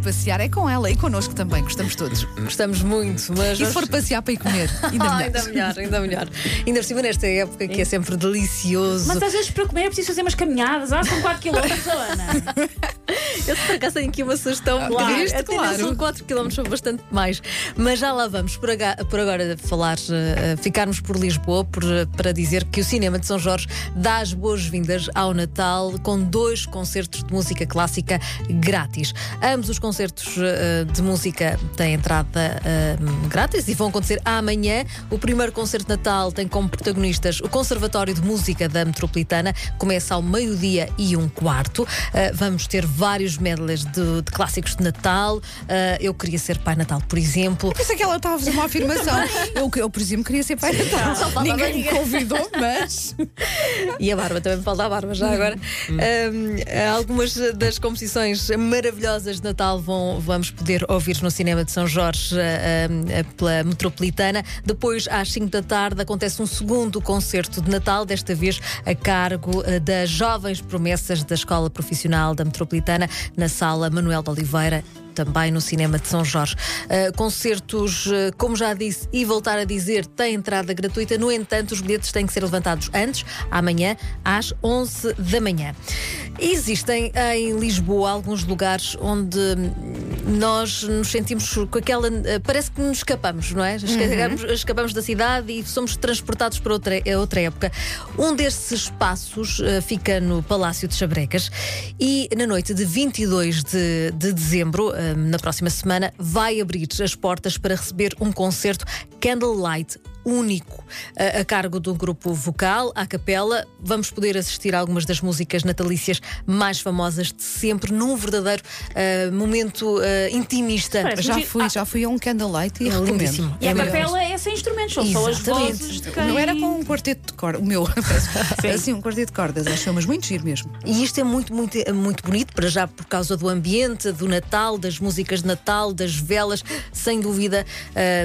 passear é com ela e connosco também, gostamos todos. Gostamos muito, mas. E se for passear para ir comer, ainda melhor. ainda melhor, ainda melhor. Ainda por cima nesta época que é sempre delicioso. Mas às vezes para comer é preciso fazer umas caminhadas. Ah, são 4 km, Ana. Eu por acaso tenho aqui uma sugestão. Claro, não claro. são 4 km, são bastante mais. Mas já lá vamos. Por, aga- por agora falar, eh, ficarmos por Lisboa por, eh, para dizer que o Cinema de São Jorge dá as boas-vindas ao Natal com dois concertos de música clássica grátis. Ambos os concertos eh, de música têm entrada grátis e vão acontecer amanhã. O primeiro concerto de Natal tem como protagonistas o Conservatório de Música da Metropolitana, começa ao meio-dia e um quarto. Uh, vamos ter vários medleys de, de clássicos de Natal. Uh, eu queria ser Pai Natal, por exemplo. Pensei que ela estava a fazer uma afirmação. eu, eu, por exemplo, queria ser pai Natal. Ninguém me convidou, mas. E a barba, também me falta a barba já agora. Um, algumas das composições maravilhosas de Natal vão, vamos poder ouvir no Cinema de São Jorge um, pela Metropolitana. Depois, às 5 da tarde, acontece um segundo concerto de Natal, desta vez a cargo das jovens promessas da Escola Profissional da Metropolitana, na sala Manuel de Oliveira também no Cinema de São Jorge. Uh, concertos, uh, como já disse e voltar a dizer, têm entrada gratuita, no entanto, os bilhetes têm que ser levantados antes, amanhã, às 11 da manhã. Existem em Lisboa alguns lugares onde nós nos sentimos com aquela. uh, Parece que nos escapamos, não é? Escapamos, escapamos da cidade e somos transportados para outra, a outra época. Um desses espaços uh, fica no Palácio de Chabrecas e na noite de 22 de, de dezembro, uh, na próxima semana, vai abrir as portas para receber um concerto Candlelight único a, a cargo do grupo vocal, à capela. Vamos poder assistir a algumas das músicas natalícias mais famosas de sempre, num verdadeiro uh, momento uh, intimista. Parece Já fui, ah, já fui a um candlelight e É lindíssimo. E a É capela é sem instrumentos, são só as vozes de quem... meu era com um quarteto de cordas. O meu, assim, um quarteto de cordas. Acho mas muito giro mesmo. E isto é muito, muito, muito bonito, para já por causa do ambiente, do Natal, das músicas de Natal, das velas, sem dúvida.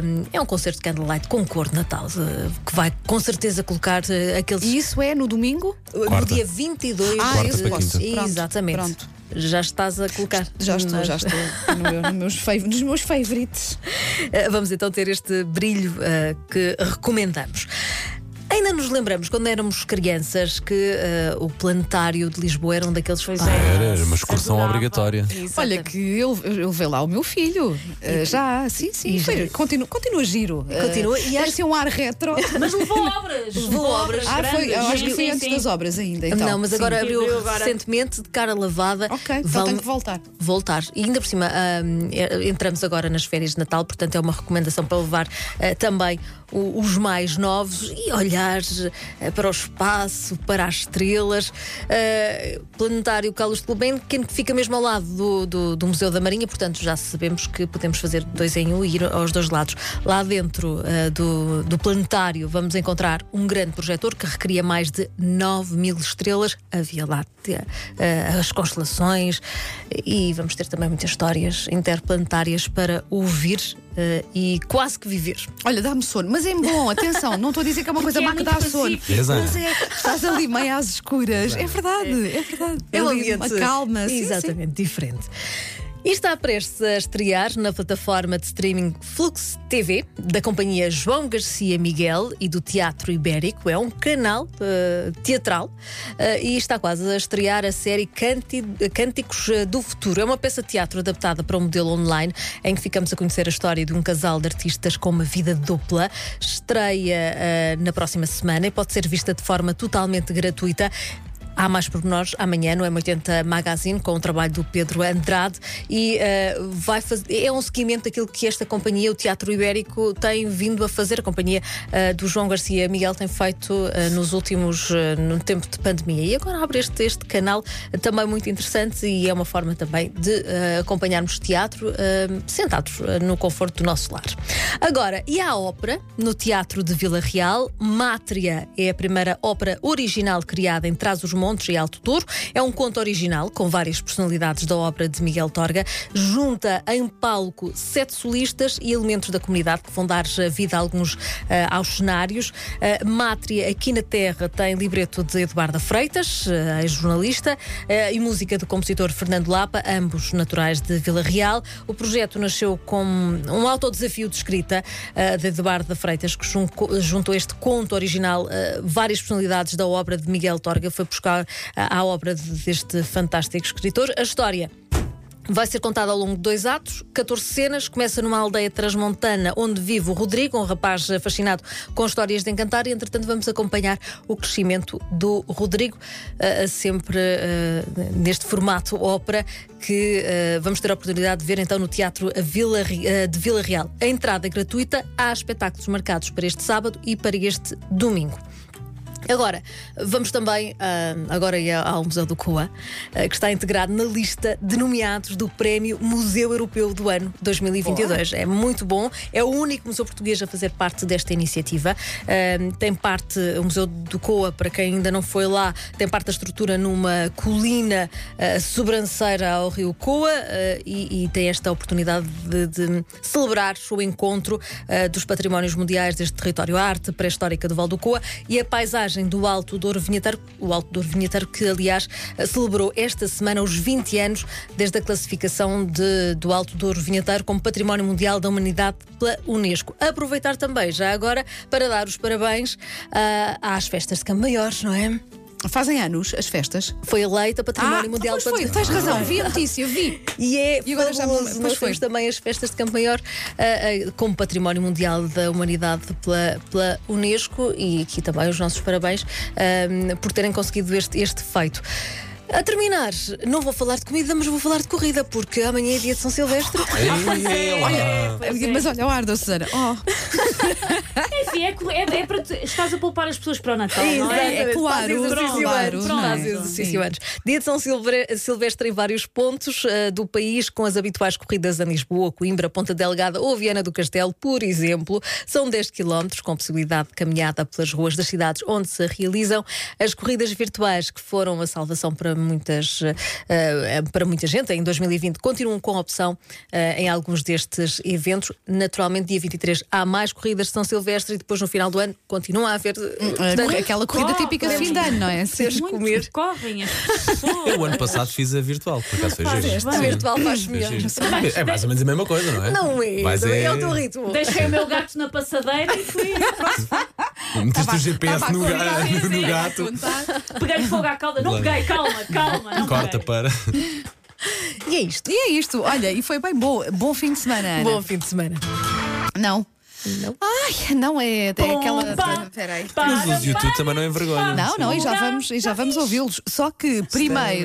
hum, é um concerto de Candlelight com cor de Natal, eh, que vai com certeza colocar eh, aqueles. E isso é no domingo? no Quarta. dia 22 Ah, Quarta para posso. quinta. Pronto, Exatamente. Pronto. Já estás a colocar. Já estou, já estou no meu- no meus fav- nos meus favorites. Eh, Vamos então ter este brilho eh, que recomendamos. Ainda nos lembramos, quando éramos crianças, que eh, o planetário de Lisboa era um daqueles. Pois Ah, é. Era uma excursão Adorava. obrigatória. Olha, que eu, eu levei lá o meu filho. eh, já, sim, sim. e foi- continua, continua giro. Continua, e tem acho- um ar retro. Mas levou obras. Levou obras. Ah, foi, eu acho que foi sim, antes sim. das obras ainda. Então. não, mas Sim. agora abriu recentemente de cara lavada. Ok, então Vão tenho que voltar. voltar. E ainda por cima, eh, entramos agora nas férias de Natal, portanto é uma recomendação para levar eh, também os mais novos e olhar eh, para o espaço, para as estrelas. Eh, planetário Carlos de Gulbenkian, que fica mesmo ao lado do, do- do Museu da Marinha, portanto já sabemos que podemos fazer dois em um e ir aos dois lados. Lá dentro eh, do, do planetário vamos encontrar um grande projetor que recria mais de 9 mil estrelas, a Via Láctea, eh, as constelações e vamos ter também muitas histórias interplanetárias para ouvir eh, e quase que viver. Olha, dá-me sono, mas é bom, atenção, não estou a dizer que é uma coisa é má que dá sono. Exato. Mas é, estás ali meio às escuras. É verdade, é verdade. É um ambiente uma calma. sim, sim. exatamente diferente. E está prestes a estrear na plataforma de streaming Flux TV, da companhia João Garcia Miguel e do Teatro Ibérico. É um canal eh, teatral eh, e está quase a estrear a série Cânticos eh, do Futuro. É uma peça de teatro adaptada para um modelo online em que ficamos a conhecer a história de um casal de artistas com uma vida dupla. Estreia eh, na próxima semana e pode ser vista de forma totalmente gratuita. Há mais pormenores amanhã no M80 Magazine com o trabalho do Pedro Andrade e eh, vai fazer, é um seguimento daquilo que esta companhia, o Teatro Ibérico, tem vindo a fazer. A companhia eh, do João Garcia Miguel tem feito eh, nos últimos, no tempo de pandemia. E agora abre este, este canal também muito interessante e é uma forma também de acompanharmos teatro sentados no conforto do nosso lar. Agora, e a ópera no Teatro de Vila Real? Mátria é a primeira ópera original criada em Trás os Montes e Alto Douro. É um conto original com várias personalidades da obra de Miguel Torga. Junta em palco sete solistas e elementos da comunidade que vão dar vida a alguns uh, aos cenários. Uh, Mátria, aqui na Terra, tem libreto de Eduardo Freitas, uh, ex-jornalista, e música do compositor Fernando Lapa, ambos naturais de Vila Real. O projeto nasceu com um autodesafio de escrita de Eduardo Freitas, que juntou este conto original várias personalidades da obra de Miguel Torga, foi buscar à obra deste fantástico escritor. A história Vai ser contada ao longo de dois atos, 14 cenas. Começa numa aldeia transmontana onde vive o Rodrigo, um rapaz fascinado com histórias de encantar, e entretanto vamos acompanhar o crescimento do Rodrigo, uh, sempre uh, neste formato ópera que uh, vamos ter a oportunidade de ver então no Teatro Vila, de Vila Real. A entrada é gratuita, há espetáculos marcados para este sábado e para este domingo. Agora, vamos também uh, agora ao Museu do Coa, uh, que está integrado na lista de nomeados do Prémio Museu Europeu do ano 2022. Boa. É muito bom, é o único museu português a fazer parte desta iniciativa. Uh, tem parte, o Museu do Coa, para quem ainda não foi lá, tem parte da estrutura numa colina sobranceira ao Rio Coa e, e, tem esta oportunidade de, de celebrar o encontro dos patrimónios mundiais deste território, a arte pré-histórica do Val do Coa e a paisagem do Alto Douro Vinheteiro, o Alto Douro Vinheteiro que, aliás, celebrou esta semana os 20 anos desde a classificação de, do Alto Douro Vinheteiro como Património Mundial da Humanidade pela Unesco. Aproveitar também, já agora, para dar os parabéns uh, às festas de Campo Maiores, não é? Fazem anos as festas. Foi eleita Património ah, Mundial. Pois foi, tens razão, vi a notícia, vi. E é e agora já Nós foi. temos também as festas de Campo Maior uh, uh, como Património Mundial da Humanidade pela, pela Unesco e aqui também os nossos parabéns uh, por terem conseguido este, este feito. A terminar, não vou falar de comida, mas vou falar de corrida, porque amanhã é dia de São Silvestre. olha, mas olha o ar da Susana. Oh. Enfim, é, é, é para te, estás a poupar as pessoas para o Natal, não é? É claro, exercício antes. Dia de São Silvestre em vários pontos uh, do país, com as habituais corridas a Lisboa, Coimbra, Ponta Delgada ou Viana do Castelo, por exemplo. São 10 km, com possibilidade de caminhada pelas ruas das cidades onde se realizam as corridas virtuais, que foram a salvação para muitas, uh, para muita gente em 2020 continuam com a opção uh, em alguns destes eventos. Naturalmente, dia 23 há mais corridas de São Silvestre e depois no final do ano continua a haver uh, aquela corrida típica de fim de ano, não é? Seres comer. Correm as pessoas. Eu, o ano passado, fiz a virtual, por acaso foi giro. A virtual faz melhor. É mais ou menos a mesma coisa, não é? Não é. Mas é... é o teu ritmo. Deixei o meu gato na passadeira e fui. Meteste o GPS no, no, no gato. Peguei fogo à cauda. Não peguei, calma, calma. Não Corta peguei. para. E é isto. E é isto. Olha, e foi bem bom. Bom fim de semana, Ana. Bom fim de semana. Não. Não. Ai, não é, é aquela. Peraí. Mas o YouTube também não é vergonha. Não, não, e já vamos, e já vamos ouvi-los. Só que primeiro.